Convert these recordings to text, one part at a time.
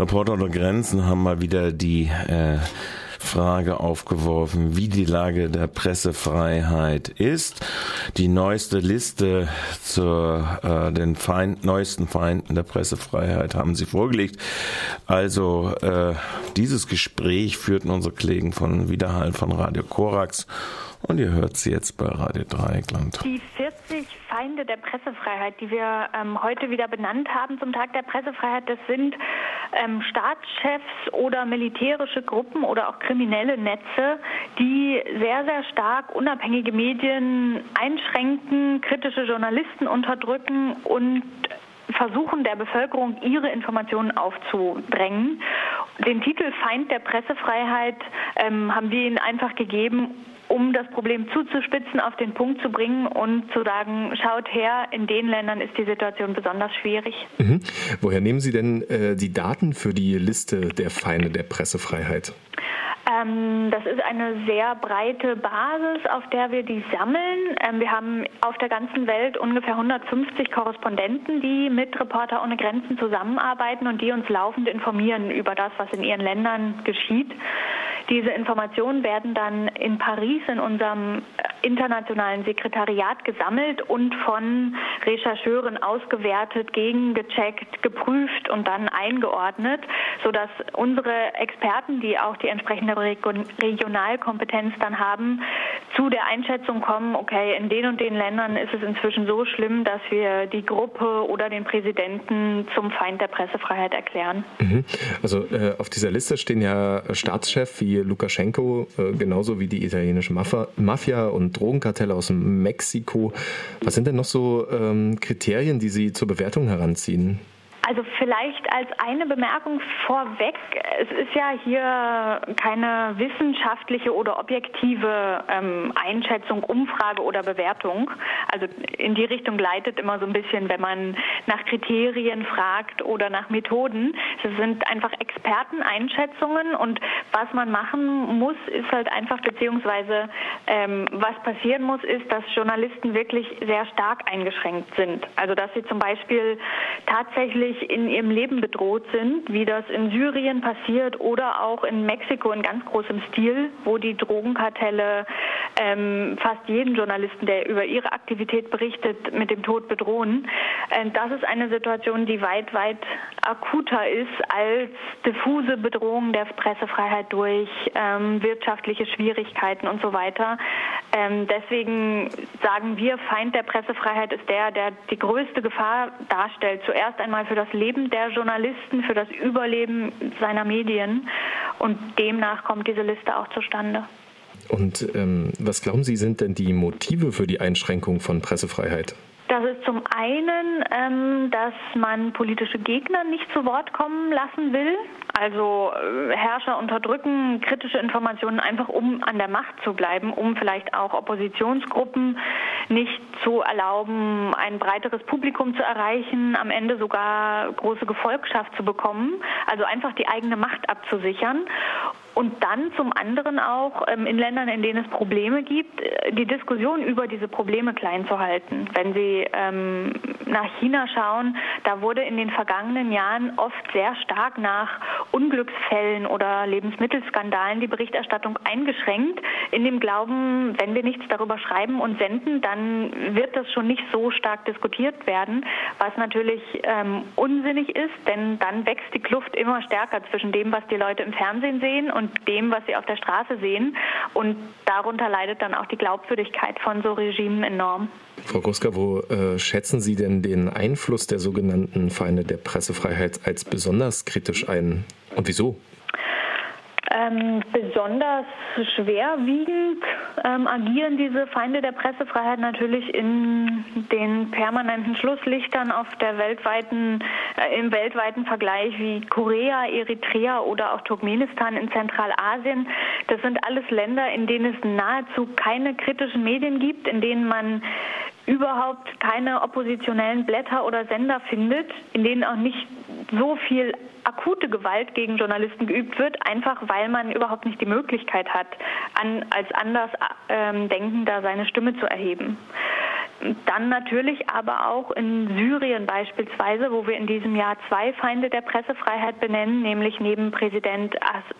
Reporter ohne Grenzen haben mal wieder die äh, Frage aufgeworfen, wie die Lage der Pressefreiheit ist. Die neueste Liste zu äh, den Feind, neuesten Feinden der Pressefreiheit haben sie vorgelegt. Also äh, dieses Gespräch führten unsere Kollegen von Wiederhall von Radio Korax und ihr hört sie jetzt bei Radio Dreieckland. Die 40 Feinde der Pressefreiheit, die wir ähm, heute wieder benannt haben zum Tag der Pressefreiheit, das sind ähm, Staatschefs oder militärische Gruppen oder auch kriminelle Netze, die sehr, sehr stark unabhängige Medien einschränken, kritische Journalisten unterdrücken und versuchen der Bevölkerung ihre Informationen aufzudrängen. Den Titel Feind der Pressefreiheit ähm, haben wir ihnen einfach gegeben, um das Problem zuzuspitzen, auf den Punkt zu bringen und zu sagen, schaut her, in den Ländern ist die Situation besonders schwierig. Mhm. Woher nehmen Sie denn äh, die Daten für die Liste der Feinde der Pressefreiheit? Ähm, das ist eine sehr breite Basis, auf der wir die sammeln. Ähm, wir haben auf der ganzen Welt ungefähr 150 Korrespondenten, die mit Reporter ohne Grenzen zusammenarbeiten und die uns laufend informieren über das, was in ihren Ländern geschieht. Diese Informationen werden dann in Paris in unserem internationalen Sekretariat gesammelt und von Rechercheuren ausgewertet, gegengecheckt, geprüft und dann eingeordnet, sodass unsere Experten, die auch die entsprechende Regionalkompetenz dann haben, zu der Einschätzung kommen, okay, in den und den Ländern ist es inzwischen so schlimm, dass wir die Gruppe oder den Präsidenten zum Feind der Pressefreiheit erklären. Mhm. Also äh, auf dieser Liste stehen ja Staatschefs wie Lukaschenko, äh, genauso wie die italienische Mafia und Drogenkartelle aus Mexiko. Was sind denn noch so ähm, Kriterien, die Sie zur Bewertung heranziehen? Also vielleicht als eine Bemerkung vorweg, es ist ja hier keine wissenschaftliche oder objektive ähm, Einschätzung, Umfrage oder Bewertung. Also in die Richtung leitet immer so ein bisschen, wenn man nach Kriterien fragt oder nach Methoden. Es sind einfach Experteneinschätzungen und was man machen muss, ist halt einfach, beziehungsweise ähm, was passieren muss, ist, dass Journalisten wirklich sehr stark eingeschränkt sind. Also dass sie zum Beispiel tatsächlich wirklich in ihrem Leben bedroht sind, wie das in Syrien passiert oder auch in Mexiko in ganz großem Stil, wo die Drogenkartelle ähm, fast jeden Journalisten, der über ihre Aktivität berichtet, mit dem Tod bedrohen. Ähm, das ist eine Situation, die weit, weit akuter ist als diffuse Bedrohung der Pressefreiheit durch ähm, wirtschaftliche Schwierigkeiten und so weiter. Ähm, deswegen sagen wir, Feind der Pressefreiheit ist der, der die größte Gefahr darstellt. Zuerst einmal für das Leben der Journalisten, für das Überleben seiner Medien. Und demnach kommt diese Liste auch zustande. Und ähm, was glauben Sie, sind denn die Motive für die Einschränkung von Pressefreiheit? Das ist zum einen, ähm, dass man politische Gegner nicht zu Wort kommen lassen will. Also äh, Herrscher unterdrücken kritische Informationen einfach, um an der Macht zu bleiben, um vielleicht auch Oppositionsgruppen nicht zu erlauben, ein breiteres Publikum zu erreichen, am Ende sogar große Gefolgschaft zu bekommen. Also einfach die eigene Macht abzusichern. Und dann zum anderen auch ähm, in Ländern, in denen es Probleme gibt, äh, die Diskussion über diese Probleme klein zu halten. Wenn Sie ähm, nach China schauen, da wurde in den vergangenen Jahren oft sehr stark nach Unglücksfällen oder Lebensmittelskandalen die Berichterstattung eingeschränkt, in dem Glauben, wenn wir nichts darüber schreiben und senden, dann wird das schon nicht so stark diskutiert werden, was natürlich ähm, unsinnig ist, denn dann wächst die Kluft immer stärker zwischen dem, was die Leute im Fernsehen sehen und dem, was sie auf der Straße sehen. Und darunter leidet dann auch die Glaubwürdigkeit von so Regimen enorm. Frau Gruska, wo äh, schätzen Sie denn den Einfluss der sogenannten Feinde der Pressefreiheit als besonders kritisch ein und wieso? Ähm, besonders schwerwiegend ähm, agieren diese Feinde der Pressefreiheit natürlich in den permanenten Schlusslichtern auf der weltweiten, äh, im weltweiten Vergleich wie Korea, Eritrea oder auch Turkmenistan in Zentralasien. Das sind alles Länder, in denen es nahezu keine kritischen Medien gibt, in denen man überhaupt keine oppositionellen Blätter oder Sender findet, in denen auch nicht so viel akute Gewalt gegen Journalisten geübt wird, einfach weil man überhaupt nicht die Möglichkeit hat, an, als Andersdenkender ähm, seine Stimme zu erheben. Dann natürlich aber auch in Syrien beispielsweise, wo wir in diesem Jahr zwei Feinde der Pressefreiheit benennen, nämlich neben Präsident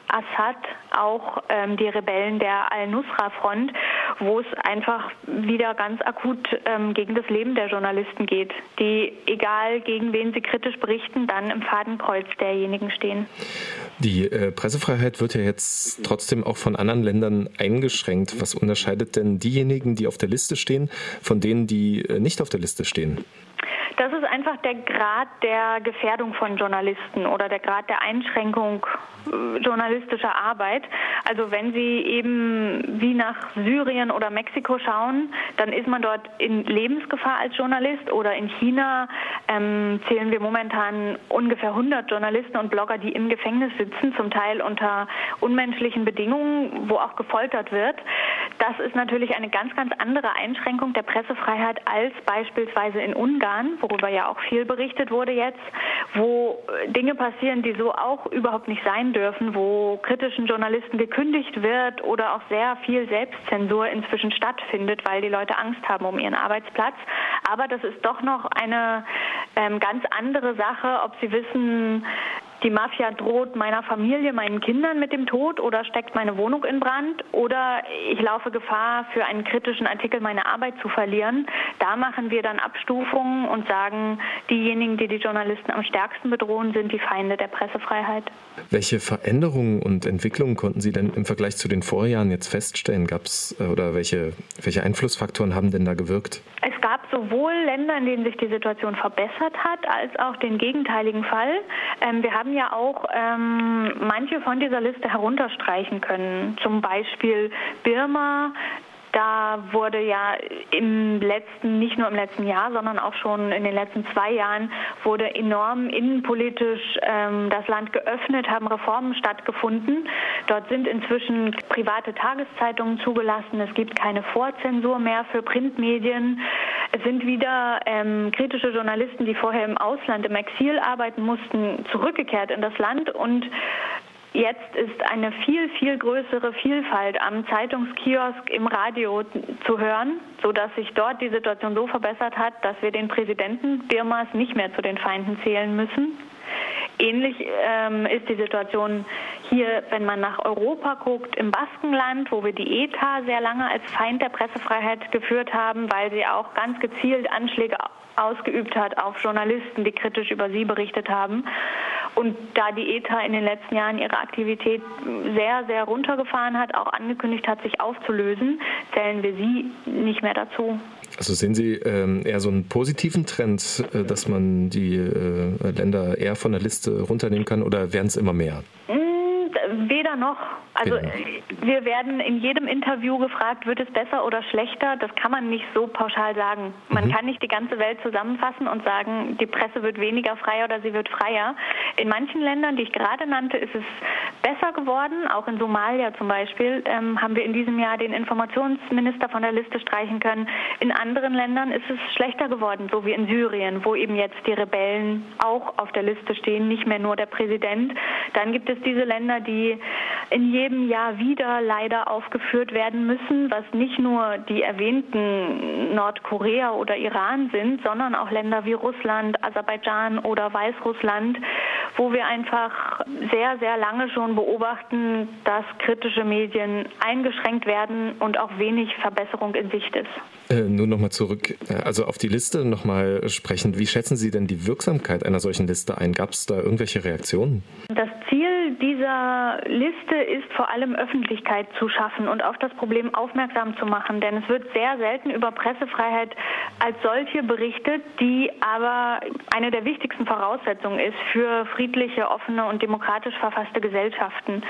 Assad auch ähm, die Rebellen der Al-Nusra-Front, wo es einfach wieder ganz akut ähm, gegen das Leben der Journalisten geht, die, egal gegen wen sie kritisch berichten, dann im Fadenkreuz derjenigen stehen. Die äh, Pressefreiheit wird ja jetzt trotzdem auch von anderen Ländern eingeschränkt. Was unterscheidet denn diejenigen, die auf der Liste stehen, von denen, die äh, nicht auf der Liste stehen? Das ist einfach der Grad der Gefährdung von Journalisten oder der Grad der Einschränkung äh, journalistischer Arbeit. Also wenn Sie eben wie nach Syrien oder Mexiko schauen, dann ist man dort in Lebensgefahr als Journalist oder in China ähm, zählen wir momentan ungefähr 100 Journalisten und Blogger, die im Gefängnis sitzen, zum Teil unter unmenschlichen Bedingungen, wo auch gefoltert wird. Das ist natürlich eine ganz, ganz andere Einschränkung der Pressefreiheit als beispielsweise in Ungarn, worüber ja auch viel berichtet wurde jetzt, wo Dinge passieren, die so auch überhaupt nicht sein dürfen, wo kritischen Journalisten gekündigt wird oder auch sehr viel Selbstzensur inzwischen stattfindet, weil die Leute Angst haben um ihren Arbeitsplatz. Aber das ist doch noch eine ähm, ganz andere Sache, ob sie wissen, die Mafia droht meiner Familie, meinen Kindern mit dem Tod oder steckt meine Wohnung in Brand oder ich laufe Gefahr, für einen kritischen Artikel meine Arbeit zu verlieren. Da machen wir dann Abstufungen und sagen, diejenigen, die die Journalisten am stärksten bedrohen, sind die Feinde der Pressefreiheit. Welche Veränderungen und Entwicklungen konnten Sie denn im Vergleich zu den Vorjahren jetzt feststellen? Gab es äh, oder welche, welche Einflussfaktoren haben denn da gewirkt? Es gab sowohl Länder, in denen sich die Situation verbessert hat, als auch den gegenteiligen Fall. Ähm, wir haben ja auch ähm, manche von dieser Liste herunterstreichen können. Zum Beispiel Birma, da wurde ja im letzten, nicht nur im letzten Jahr, sondern auch schon in den letzten zwei Jahren, wurde enorm innenpolitisch ähm, das Land geöffnet, haben Reformen stattgefunden. Dort sind inzwischen private Tageszeitungen zugelassen. Es gibt keine Vorzensur mehr für Printmedien. Es sind wieder ähm, kritische Journalisten, die vorher im Ausland, im Exil arbeiten mussten, zurückgekehrt in das Land und Jetzt ist eine viel, viel größere Vielfalt am Zeitungskiosk im Radio zu hören, sodass sich dort die Situation so verbessert hat, dass wir den Präsidenten Birmas nicht mehr zu den Feinden zählen müssen. Ähnlich ähm, ist die Situation hier, wenn man nach Europa guckt, im Baskenland, wo wir die ETA sehr lange als Feind der Pressefreiheit geführt haben, weil sie auch ganz gezielt Anschläge ausgeübt hat auf Journalisten, die kritisch über sie berichtet haben. Und da die ETA in den letzten Jahren ihre Aktivität sehr, sehr runtergefahren hat, auch angekündigt hat, sich aufzulösen, zählen wir sie nicht mehr dazu. Also sehen Sie ähm, eher so einen positiven Trend, äh, dass man die äh, Länder eher von der Liste runternehmen kann oder werden es immer mehr? Mm, weder noch. Also genau. wir werden in jedem Interview gefragt, wird es besser oder schlechter? Das kann man nicht so pauschal sagen. Man mhm. kann nicht die ganze Welt zusammenfassen und sagen, die Presse wird weniger frei oder sie wird freier. In manchen Ländern, die ich gerade nannte, ist es besser geworden. Auch in Somalia zum Beispiel ähm, haben wir in diesem Jahr den Informationsminister von der Liste streichen können. In anderen Ländern ist es schlechter geworden, so wie in Syrien, wo eben jetzt die Rebellen auch auf der Liste stehen, nicht mehr nur der Präsident. Dann gibt es diese Länder, die in jedem Jahr wieder leider aufgeführt werden müssen, was nicht nur die erwähnten Nordkorea oder Iran sind, sondern auch Länder wie Russland, Aserbaidschan oder Weißrussland, wo wir einfach sehr, sehr lange schon beobachten, dass kritische Medien eingeschränkt werden und auch wenig Verbesserung in Sicht ist. Äh, nur nochmal zurück, äh, also auf die Liste nochmal sprechen. Wie schätzen Sie denn die Wirksamkeit einer solchen Liste ein? Gab es da irgendwelche Reaktionen? Das Ziel dieser Liste ist vor allem Öffentlichkeit zu schaffen und auf das Problem aufmerksam zu machen. Denn es wird sehr selten über Pressefreiheit als solche berichtet, die aber eine der wichtigsten Voraussetzungen ist für friedliche, offene und demokratisch verfasste Gesellschaften.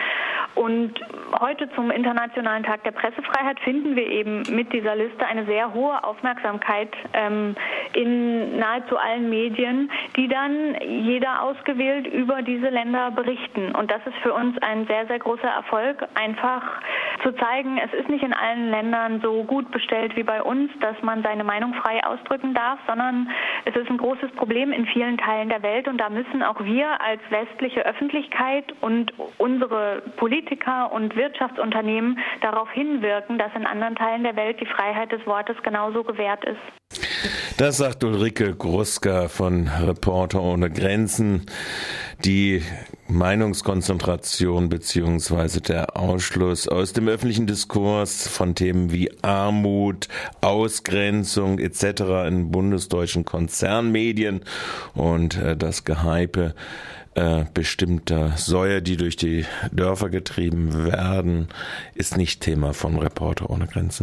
Und heute zum Internationalen Tag der Pressefreiheit finden wir eben mit dieser Liste eine sehr hohe Aufmerksamkeit ähm, in nahezu allen Medien, die dann jeder ausgewählt über diese Länder berichten. Und das ist für uns ein sehr, sehr großer Erfolg, einfach zu zeigen, es ist nicht in allen Ländern so gut bestellt wie bei uns, dass man seine Meinung frei ausdrücken darf, sondern es ist ein großes Problem in vielen Teilen der Welt und da müssen auch wir als westliche Öffentlichkeit und unsere Politiker Politiker und Wirtschaftsunternehmen darauf hinwirken, dass in anderen Teilen der Welt die Freiheit des Wortes genauso gewährt ist. Das sagt Ulrike Gruska von Reporter ohne Grenzen. Die Meinungskonzentration beziehungsweise der Ausschluss aus dem öffentlichen Diskurs von Themen wie Armut, Ausgrenzung etc. in bundesdeutschen Konzernmedien und äh, das Gehype äh, bestimmter Säue, die durch die Dörfer getrieben werden, ist nicht Thema von Reporter ohne Grenzen.